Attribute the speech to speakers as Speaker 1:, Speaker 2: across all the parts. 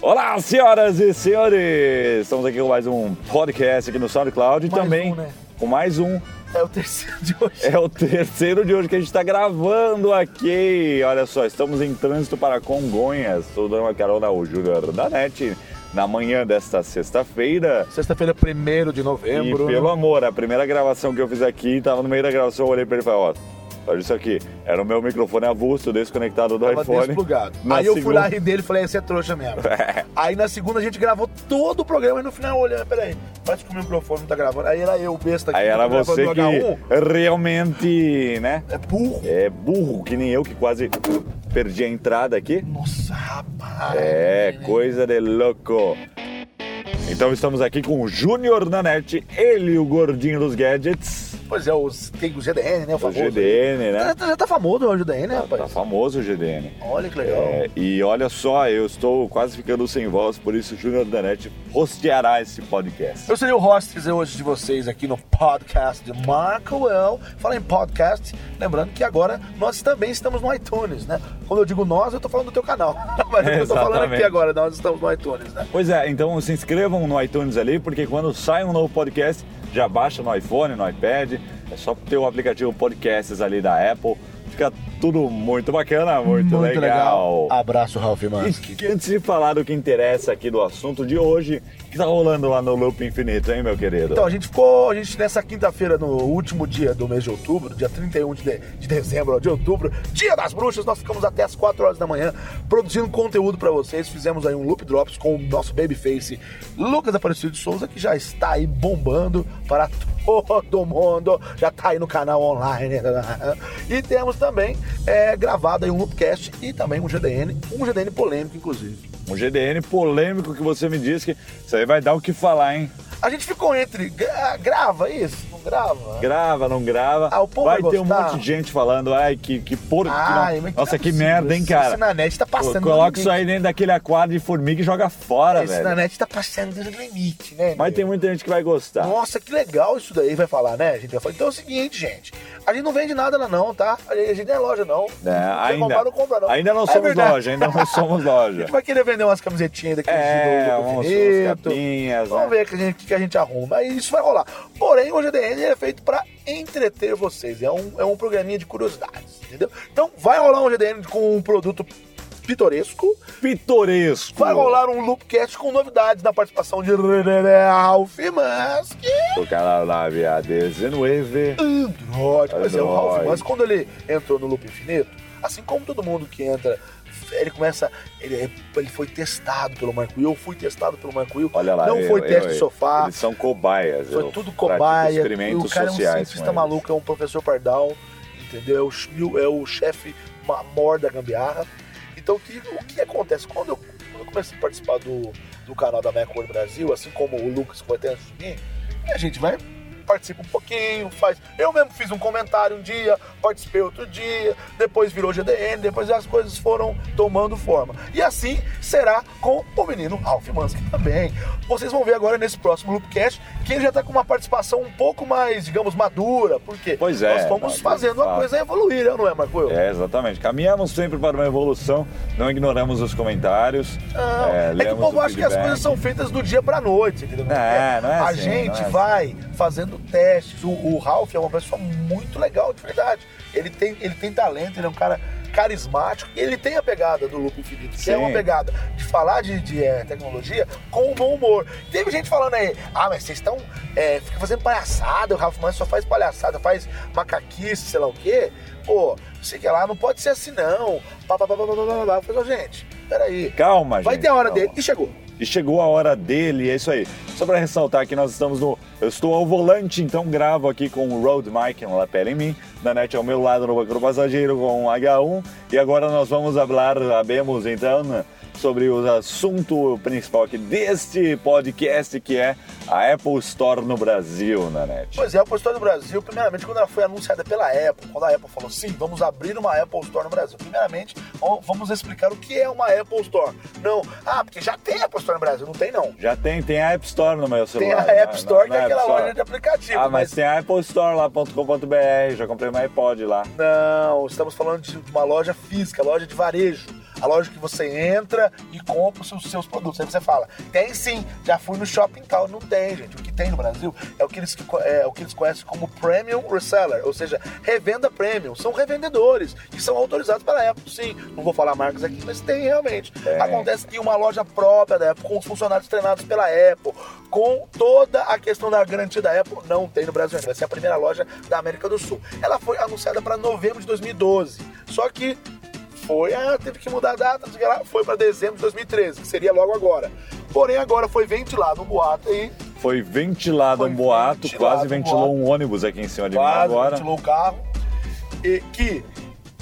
Speaker 1: Olá, senhoras e senhores! Estamos aqui com mais um podcast aqui no SoundCloud e
Speaker 2: Mais
Speaker 1: também
Speaker 2: um, né?
Speaker 1: com mais um.
Speaker 2: É o terceiro de hoje.
Speaker 1: É o terceiro de hoje que a gente está gravando aqui. Olha só, estamos em trânsito para Congonhas. Estou dando uma carona ao Júnior da NET na manhã desta sexta-feira.
Speaker 2: Sexta-feira, 1 de
Speaker 1: E
Speaker 2: novembro.
Speaker 1: pelo amor, a primeira gravação que eu fiz aqui, tava no meio da gravação, eu olhei pra ele e falei, ó, olha isso aqui. Era o meu microfone avulso, desconectado do
Speaker 2: Tava
Speaker 1: iPhone.
Speaker 2: desplugado.
Speaker 1: Na
Speaker 2: Aí eu fui
Speaker 1: segunda-
Speaker 2: lá rir dele e falei, esse é trouxa mesmo. Aí na segunda a gente gravou todo o programa e no final olhando, peraí, parece que o microfone não tá gravando. Aí era eu, besta aqui.
Speaker 1: Aí era você que
Speaker 2: H1.
Speaker 1: realmente, né,
Speaker 2: É burro.
Speaker 1: é burro, que nem eu, que quase perdi a entrada aqui.
Speaker 2: Nossa, rapaz.
Speaker 1: É, coisa de louco. Então estamos aqui com o Júnior da NET, ele, o gordinho dos gadgets,
Speaker 2: Pois é, os, tem o GDN, né? O
Speaker 1: o
Speaker 2: famoso.
Speaker 1: GDN, né?
Speaker 2: Já, já tá famoso o GDN, né,
Speaker 1: Tá
Speaker 2: rapaz?
Speaker 1: famoso o GDN.
Speaker 2: Olha que legal.
Speaker 1: É, e olha só, eu estou quase ficando sem voz, por isso o Júnior da NET hosteará esse podcast.
Speaker 2: Eu serei o host hoje de vocês aqui no podcast de Marco Well. Fala em podcast, lembrando que agora nós também estamos no iTunes, né? Quando eu digo nós, eu tô falando do teu canal. Mas eu tô falando aqui agora, nós estamos no iTunes, né?
Speaker 1: Pois é, então se inscrevam no iTunes ali, porque quando sai um novo podcast, já baixa no iPhone, no iPad, é só ter o aplicativo Podcasts ali da Apple, fica tudo muito bacana, muito, legal.
Speaker 2: Abraço, Ralph
Speaker 1: E
Speaker 2: Mansky.
Speaker 1: que- antes de falar do que interessa aqui do assunto de hoje, o que tá rolando lá no Loop Infinito, hein, meu querido?
Speaker 2: Então, a gente ficou, a gente nessa quinta-feira, no último dia do mês de outubro, dia 31 de, de, de dezembro, de outubro, dia das bruxas, nós ficamos até as 4 horas da manhã produzindo conteúdo pra vocês. Fizemos aí um Loop Drops com o nosso babyface Lucas Aparecido de Souza, que já está aí bombando para todo mundo, já tá aí no canal online. E temos também é, gravado aí um Loopcast e também um GDN, um GDN polêmico, inclusive.
Speaker 1: Um GDN polêmico que você me disse que isso aí vai dar o que falar, hein?
Speaker 2: A gente ficou entre, gra- grava isso, não grava?
Speaker 1: Grava, não grava.
Speaker 2: Ah, o povo
Speaker 1: vai
Speaker 2: vai
Speaker 1: ter um
Speaker 2: gostar.
Speaker 1: monte de gente falando, ai, que, que porco. que
Speaker 2: Ai, mas
Speaker 1: Nossa,
Speaker 2: é
Speaker 1: que merda, hein, cara?
Speaker 2: Esse Nanete tá passando
Speaker 1: Coloca
Speaker 2: do
Speaker 1: isso aí dentro daquele aquário de formiga e joga fora, velho.
Speaker 2: Nanete tá passando do limite, né?
Speaker 1: Mas
Speaker 2: meu?
Speaker 1: tem muita gente que vai gostar.
Speaker 2: Nossa, que legal isso daí, vai falar, né? A gente vai falar. Então é o seguinte, gente. A gente não vende nada lá não, tá? A gente não é loja não.
Speaker 1: É, ainda,
Speaker 2: comprar, não compra não.
Speaker 1: ainda não
Speaker 2: É
Speaker 1: somos
Speaker 2: verdade.
Speaker 1: loja, ainda não somos
Speaker 2: A
Speaker 1: loja.
Speaker 2: gente vai querer vender umas camisetinhas daquele
Speaker 1: É,
Speaker 2: infinito.
Speaker 1: capinhas,
Speaker 2: Vamos
Speaker 1: né?
Speaker 2: ver o que a gente, que a gente arruma. Mas isso vai rolar. Porém, o GDN é feito pra entreter vocês. É um, é um programinha de curiosidades, entendeu? Então vai rolar um GDN com um produto pitoresco.
Speaker 1: Pitoresco.
Speaker 2: Vai rolar um Loopcast com novidades na participação de Ralph Mansky.
Speaker 1: O canal lá, via 19.
Speaker 2: Android. Pois é, o Ralph. Mansky, quando ele entrou no Loop Infinito, assim como todo mundo que entra, ele começa. Ele, ele foi testado pelo Marco Will, eu fui testado pelo Marco Will.
Speaker 1: Olha lá.
Speaker 2: Não
Speaker 1: eu-
Speaker 2: foi
Speaker 1: eu-
Speaker 2: teste
Speaker 1: eu-
Speaker 2: de sofá.
Speaker 1: Eles são cobaias.
Speaker 2: Foi tudo cobaia.
Speaker 1: Experimentos
Speaker 2: o cara é um
Speaker 1: sociais
Speaker 2: cientista maluco, é um professor pardal, entendeu? É o É o chefe maior da gambiarra. Então o que, o que acontece? Quando eu, quando eu comecei a participar do, do canal da Macworld Brasil, assim como o Lucas vai ter antes de mim, a gente vai participa um pouquinho, faz. Eu mesmo fiz um comentário um dia, participei outro dia, depois virou GDN, depois as coisas foram tomando forma. E assim será com o menino Ralph Mansky também. Vocês vão ver agora nesse próximo Loopcast que ele já tá com uma participação um pouco mais, digamos, madura, porque
Speaker 1: Pois é,
Speaker 2: nós fomos
Speaker 1: madura,
Speaker 2: fazendo a
Speaker 1: fato.
Speaker 2: coisa evoluir, não é, Marco? Eu?
Speaker 1: É, exatamente. Caminhamos sempre para uma evolução, não ignoramos os comentários.
Speaker 2: Não, é, que o povo acha que as coisas são feitas do dia pra noite, entendeu?
Speaker 1: Não é, não é
Speaker 2: A
Speaker 1: assim,
Speaker 2: gente
Speaker 1: é
Speaker 2: vai fazendo testes. O, o Ralph é uma pessoa muito legal, de verdade. Ele tem, ele tem talento, ele é um cara carismático. E ele tem a pegada do Loop Infinito, que
Speaker 1: Sim.
Speaker 2: é uma pegada de falar de, de, é, tecnologia com um bom humor. Teve gente falando aí, ah, mas vocês estão. É, fica fazendo palhaçada, o Ralph Mann só faz palhaçada, faz macaquice, sei lá o quê. Pô, sei que lá, não pode ser assim não. Pá, pá, pá, pá, pá, pá, pá. Eu falei, "Ô, gente, peraí.
Speaker 1: Calma,
Speaker 2: Vai
Speaker 1: gente,
Speaker 2: ter a hora
Speaker 1: calma.
Speaker 2: dele. E chegou.
Speaker 1: E chegou a hora dele, é isso aí. Só para ressaltar que nós estamos no. Eu estou ao volante, então gravo aqui com o Road Mic, um lapel em mim. Da net ao meu lado no banco do passageiro com um H1. E agora nós vamos falar, sabemos então, sobre o assunto principal aqui deste podcast, que é a Apple Store no Brasil, na net.
Speaker 2: Pois é, a Apple Store do Brasil, primeiramente, quando ela foi anunciada pela Apple, quando a Apple falou, sim, vamos abrir uma Apple Store no Brasil. Primeiramente, vamos explicar o que é uma Apple Store. Não, ah, porque já tem Apple Store no Brasil. Não tem, não.
Speaker 1: Já tem, tem a App Store no meu
Speaker 2: Tem
Speaker 1: celular.
Speaker 2: a
Speaker 1: na-
Speaker 2: App Store,
Speaker 1: na-
Speaker 2: que é
Speaker 1: na
Speaker 2: aquela loja de aplicativo.
Speaker 1: Ah, mas tem a Apple Store lá.com.br, já comprei uma iPod lá.
Speaker 2: Não, estamos falando de uma loja física, loja de varejo. A loja que você entra e compra os seus, produtos. Aí você fala, tem sim, já fui no shopping tal. Não tem, gente. O que tem no Brasil é o que eles, é, o que eles conhecem como Premium Reseller, ou seja, revenda premium. São revendedores que são autorizados pela Apple, sim. Não vou falar marcas aqui, mas tem realmente.
Speaker 1: Tem.
Speaker 2: Acontece que uma loja própria da Apple, com os funcionários treinados pela Apple, com toda a questão da garantia da Apple, não tem no Brasil ainda. Vai ser a primeira loja da América do Sul. Ela foi anunciada para novembro de 2012. Só que foi, ah, teve que mudar a data, não que foi para dezembro de 2013, que seria logo agora. Porém, agora foi ventilado um boato aí,
Speaker 1: Foi ventilado
Speaker 2: Foi
Speaker 1: um boato,
Speaker 2: ventilado
Speaker 1: quase
Speaker 2: um
Speaker 1: ventilou
Speaker 2: boato.
Speaker 1: um ônibus aqui em cima de mim agora.
Speaker 2: ventilou o carro, e que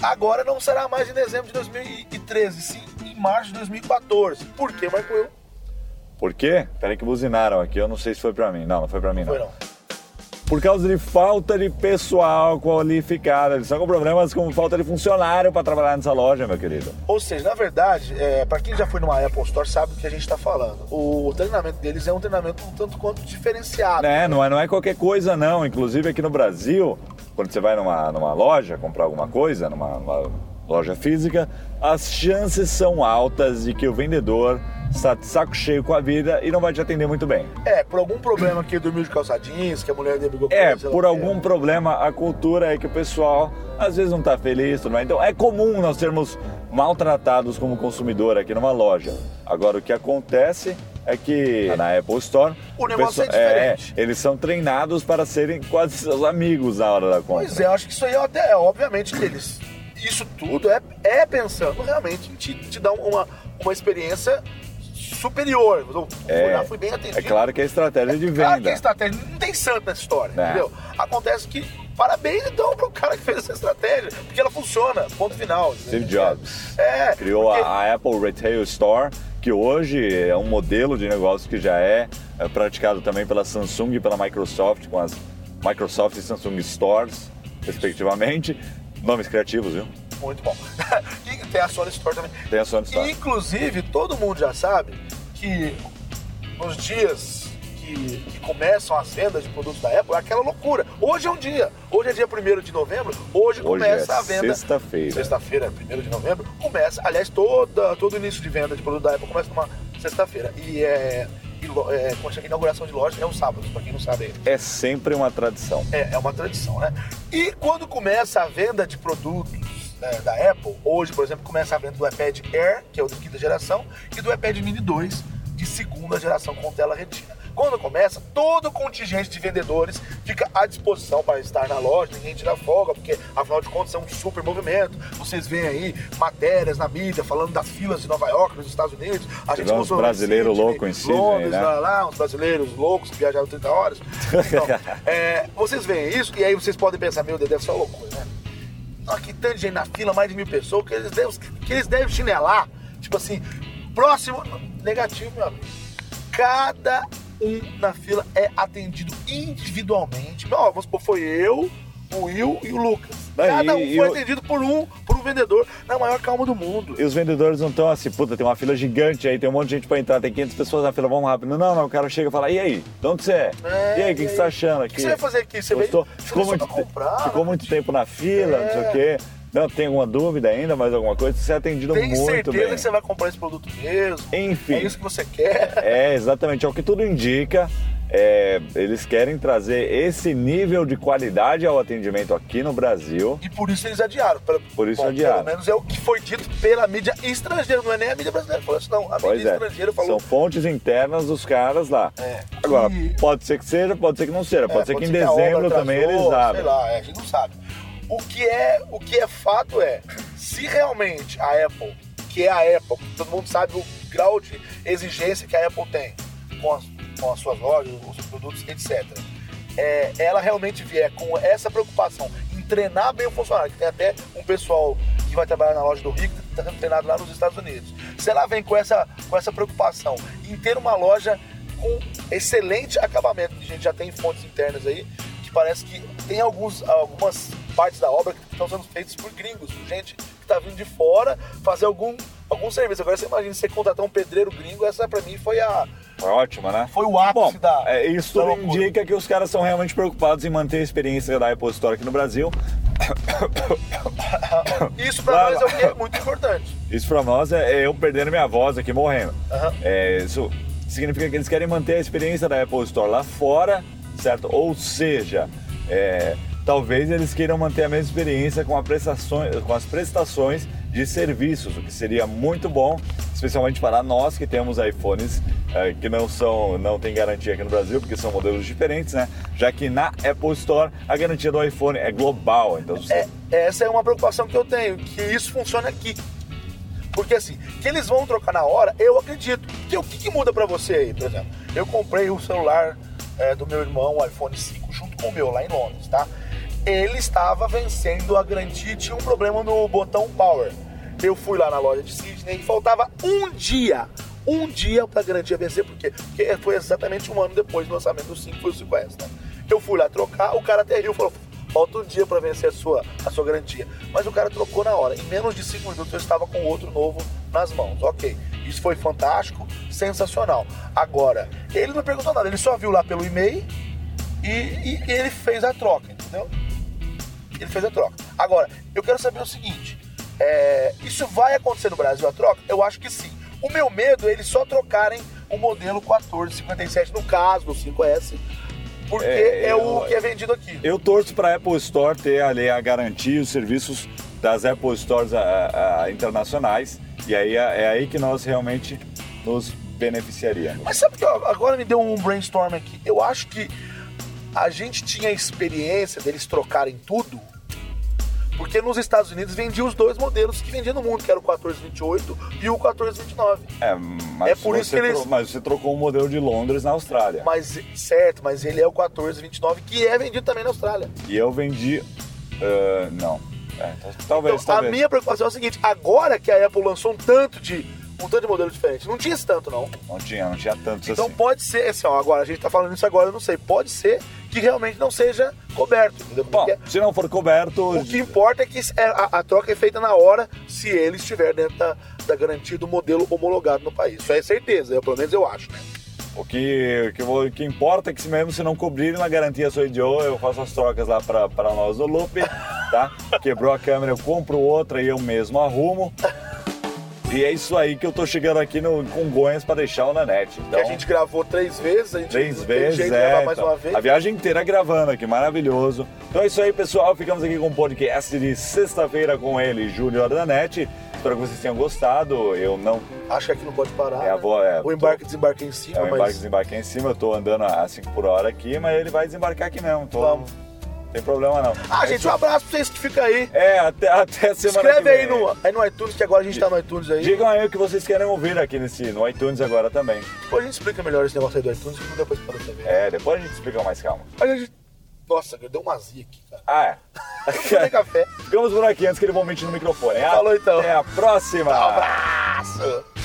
Speaker 2: agora não será mais em dezembro de 2013, sim em março de 2014. Por quê, Marco Will?
Speaker 1: Por quê? Peraí que buzinaram aqui, eu não sei se foi pra mim. Não, não foi pra mim não.
Speaker 2: Foi não.
Speaker 1: Por causa de falta de pessoal qualificado. Eles estão com problemas com falta de funcionário pra trabalhar nessa loja, meu querido.
Speaker 2: Ou seja, na verdade, é, para quem já foi numa Apple Store sabe do que a gente está falando. O, treinamento deles é um treinamento um tanto quanto diferenciado.
Speaker 1: Né? Não, é, não é qualquer coisa, não. Inclusive aqui no Brasil, quando você vai numa, numa loja comprar alguma coisa, numa, numa loja física, as chances são altas de que o vendedor está de saco cheio com a vida e não vai te atender muito bem.
Speaker 2: É, por algum problema que dormiu de calça jeans, que a mulher brigou com
Speaker 1: É, por algum problema, a cultura é que o pessoal às vezes não tá feliz, tudo mais. Então é comum nós sermos maltratados como consumidor aqui numa loja. Agora o que acontece é que na Apple Store
Speaker 2: O negócio é
Speaker 1: pessoal-
Speaker 2: diferente.
Speaker 1: eles são treinados para serem quase seus amigos na hora da compra.
Speaker 2: Pois é, eu acho que isso aí é até, é, obviamente, que eles. Isso tudo é, é pensando realmente em te, te dar uma, uma experiência superior. Eu
Speaker 1: É,
Speaker 2: fui bem atendido.
Speaker 1: É claro que é estratégia de
Speaker 2: Claro que
Speaker 1: venda.
Speaker 2: é estratégia, não tem santo nessa história,
Speaker 1: É.
Speaker 2: entendeu? Acontece que, parabéns então pro cara que fez essa estratégia, porque ela funciona, ponto final.
Speaker 1: Steve Jobs
Speaker 2: É,
Speaker 1: criou
Speaker 2: porque-
Speaker 1: a, a Apple Retail Store, que hoje é um modelo de negócio que já é, é praticado também pela Samsung e pela Microsoft, com as Microsoft e Samsung Stores, respectivamente. Nomes criativos, viu?
Speaker 2: Muito bom. tem a Sony Store também.
Speaker 1: Tem a Sony Store.
Speaker 2: Inclusive, todo mundo já sabe que nos dias que, que começam as vendas de produtos da Apple, é aquela loucura. Hoje é um dia. Hoje é dia 1 de novembro. Hoje,
Speaker 1: Hoje
Speaker 2: começa
Speaker 1: é
Speaker 2: a venda.
Speaker 1: sexta-feira.
Speaker 2: Sexta-feira, 1 de novembro, começa. Aliás, toda, todo início de venda de produto da Apple começa numa sexta-feira. E é. É, a inauguração de loja é um sábado, pra quem não sabe.
Speaker 1: É sempre uma tradição.
Speaker 2: É, é uma tradição, né? E quando começa a venda de produtos né, da Apple, hoje, por exemplo, começa a venda do iPad Air, que é o de quinta geração, e do iPad Mini 2, de segunda geração com tela retina. Quando começa, todo o contingente de vendedores fica à disposição para estar na loja, ninguém tira folga, porque afinal de contas é um super movimento. Vocês veem aí matérias na mídia falando das filas de Nova York, nos Estados Unidos. A
Speaker 1: Tivemos
Speaker 2: mostrou
Speaker 1: brasileiro
Speaker 2: Sydney,
Speaker 1: louco em Sydney,
Speaker 2: Londres,
Speaker 1: né?
Speaker 2: lá, lá, uns brasileiros loucos que viajaram 30 horas. Então, é, vocês veem isso e aí vocês podem pensar, meu Deus, ser uma loucura, né? Olha que tanto gente na fila, mais de mil pessoas, que eles devem, que eles devem chinelar. Tipo assim, próximo. Negativo, meu amigo. Cada um na fila é atendido individualmente. Ó, vamos supor, foi eu, o Will e o Lucas. Cada um foi
Speaker 1: o-
Speaker 2: atendido por um, por um vendedor, na maior calma do mundo.
Speaker 1: E os vendedores não estão assim, puta, tem uma fila gigante aí, tem um monte de gente pra entrar, tem 500 pessoas na fila, vamos rápido. Não, não, o cara chega e fala, e aí, de onde você é?
Speaker 2: É,
Speaker 1: e aí, o que, que você tá achando
Speaker 2: O
Speaker 1: aqui?
Speaker 2: que você vai fazer aqui? Você
Speaker 1: Gostou?
Speaker 2: veio-
Speaker 1: ficou, muito,
Speaker 2: comprar?
Speaker 1: ficou muito tempo na fila, não sei o quê. Não, tem alguma dúvida ainda, mais alguma coisa? Você é atendido
Speaker 2: Tem
Speaker 1: muito
Speaker 2: certeza
Speaker 1: bem.
Speaker 2: que você vai comprar esse produto mesmo?
Speaker 1: Enfim.
Speaker 2: É isso que você quer?
Speaker 1: É, exatamente. É o que tudo indica. É, eles querem trazer esse nível de qualidade ao atendimento aqui no Brasil.
Speaker 2: E por isso eles adiaram. Pelo,
Speaker 1: Por isso
Speaker 2: bom,
Speaker 1: adiaram.
Speaker 2: Pelo menos é o que foi dito pela mídia estrangeira, não é nem a mídia brasileira. Falou assim, não, a
Speaker 1: Pois
Speaker 2: mídia
Speaker 1: é.
Speaker 2: estrangeira falou.
Speaker 1: São fontes internas dos caras lá.
Speaker 2: É.
Speaker 1: Agora,
Speaker 2: E-
Speaker 1: pode ser que seja, pode ser que não seja. Pode
Speaker 2: É,
Speaker 1: ser que em
Speaker 2: ser
Speaker 1: dezembro também eles abram.
Speaker 2: Sei lá, é, a gente não sabe. O que, é, o que é fato é, se realmente a Apple, que é a Apple, todo mundo sabe o grau de exigência que a Apple tem com as, com as suas lojas, os seus produtos, etc. É, ela realmente vier com essa preocupação em treinar bem o funcionário, que tem até um pessoal que vai trabalhar na loja do Rico, que está sendo treinado lá nos Estados Unidos. Se ela vem com essa, com essa preocupação em ter uma loja com excelente acabamento, que a gente já tem fontes internas aí, que parece que tem alguns, algumas partes da obra que estão sendo feitas por gringos, por gente que está vindo de fora fazer algum, algum serviço. Agora você imagina você contratar um pedreiro gringo, essa pra mim foi a
Speaker 1: Ótimo, né?
Speaker 2: foi o ápice
Speaker 1: Bom,
Speaker 2: da
Speaker 1: é, isso tudo indica que os caras são realmente preocupados em manter a experiência da Apple Store aqui no Brasil.
Speaker 2: Isso pra nós é o que é muito importante.
Speaker 1: Isso pra nós é, é eu perdendo minha voz aqui morrendo.
Speaker 2: Aham.
Speaker 1: É, isso significa que eles querem manter a experiência da Apple Store lá fora, certo? Ou seja, é, talvez eles queiram manter a mesma experiência com, a prestações, com as prestações de serviços, o que seria muito bom, especialmente para nós que temos iPhones é, que não são, não tem garantia aqui no Brasil, porque são modelos diferentes, né? Já que na Apple Store a garantia do iPhone é global, então você
Speaker 2: É, essa é uma preocupação que eu tenho, que isso funcione aqui. Porque assim, que eles vão trocar na hora, eu acredito. Que o que, que muda pra você aí, por exemplo? Eu comprei o celular é, do meu irmão, o iPhone 5, junto com o meu, lá em Londres, tá? Ele estava vencendo a garantia tinha um problema no botão Power. Eu fui lá na loja de Sydney e faltava um dia, um dia pra garantia vencer, por quê? Porque foi exatamente um ano depois do lançamento do 5, foi o 5S, né? Eu fui lá trocar, o cara até riu e falou, falta um dia para vencer a sua, a sua garantia. Mas o cara trocou na hora. Em menos de 5 minutos eu estava com outro novo nas mãos. Ok. Isso foi fantástico, sensacional. Agora, ele não perguntou nada, ele só viu lá pelo e-mail e, e ele fez a troca, entendeu? Ele fez a troca. Agora, eu quero saber o seguinte: é, isso vai acontecer no Brasil a troca? Eu acho que sim. O meu medo é eles só trocarem o modelo 1457, no caso do 5S, porque
Speaker 1: É,
Speaker 2: é, o
Speaker 1: eu-
Speaker 2: que é vendido aqui.
Speaker 1: Eu torço para a Apple Store ter ali a garantia e os serviços das Apple Stores a- a- internacionais. E aí é, é aí que nós realmente nos beneficiaríamos.
Speaker 2: Mas sabe que ó, agora me deu um brainstorm aqui. Eu acho que a gente tinha a experiência deles trocarem tudo, porque nos Estados Unidos vendia os dois modelos que vendia no mundo, que era o 1428 e o 1429.
Speaker 1: É, mas
Speaker 2: É por isso
Speaker 1: você
Speaker 2: que eles-
Speaker 1: tro- Mas você trocou o modelo de Londres na Austrália.
Speaker 2: Mas certo, mas ele é o 1429 que é vendido também na Austrália.
Speaker 1: E eu vendi. ah, não. É, então, talvez,
Speaker 2: Então, a
Speaker 1: talvez.
Speaker 2: minha preocupação é o seguinte: agora que a Apple lançou um tanto de um tanto de modelo diferente, não tinha esse tanto não.
Speaker 1: Não tinha, não tinha tantos
Speaker 2: Então
Speaker 1: assim.
Speaker 2: pode ser, assim, ó, agora a gente tá falando isso agora, eu não sei, pode ser que realmente não seja coberto, entendeu?
Speaker 1: Bom,
Speaker 2: Porque
Speaker 1: se não for coberto.
Speaker 2: O que importa é que é, a, a troca é feita na hora se ele estiver dentro da, da garantia do modelo homologado no país. Isso é certeza, eu, pelo menos eu acho, né?
Speaker 1: O que, que, que importa é que se mesmo se não cobrirem na garantia sou Joe, eu faço as trocas lá pra nós do Loop, tá? Quebrou a câmera, eu compro outra e eu mesmo arrumo. E é isso aí que eu tô chegando aqui no Congonhas pra deixar o Nanete. Então,
Speaker 2: que a gente gravou três vezes, a gente
Speaker 1: três vezes,
Speaker 2: jeito
Speaker 1: é.
Speaker 2: mais
Speaker 1: então,
Speaker 2: uma vez.
Speaker 1: A viagem inteira gravando aqui, maravilhoso. Então é isso aí, pessoal. Ficamos aqui com o podcast de sexta-feira com ele, Júnior Nanete. Espero que vocês tenham gostado. Eu não.
Speaker 2: Acho que aqui não pode parar.
Speaker 1: É a
Speaker 2: né?
Speaker 1: vo- é,
Speaker 2: o embarque e desembarque em cima,
Speaker 1: É o embarque
Speaker 2: mas
Speaker 1: desembarque em cima, eu tô andando a 5 por hora aqui, mas ele vai desembarcar aqui mesmo. Tô...
Speaker 2: Vamos.
Speaker 1: Tem problema não.
Speaker 2: Ah,
Speaker 1: É
Speaker 2: gente,
Speaker 1: isso.
Speaker 2: um abraço pra vocês que ficam aí.
Speaker 1: É, até, até semana
Speaker 2: Escreve
Speaker 1: que
Speaker 2: aí no, aí no iTunes, que agora a gente tá no iTunes aí.
Speaker 1: Digam aí o que vocês querem ouvir aqui nesse, no iTunes agora também.
Speaker 2: Depois a gente explica melhor esse negócio aí do iTunes, que depois pra você ver.
Speaker 1: É, depois a gente explica mais calma.
Speaker 2: A gente... Nossa, deu uma azia aqui, cara.
Speaker 1: Ah, é.
Speaker 2: café.
Speaker 1: Ficamos por aqui antes que ele volte no microfone.
Speaker 2: Falou, então.
Speaker 1: Até a próxima!
Speaker 2: Abraço!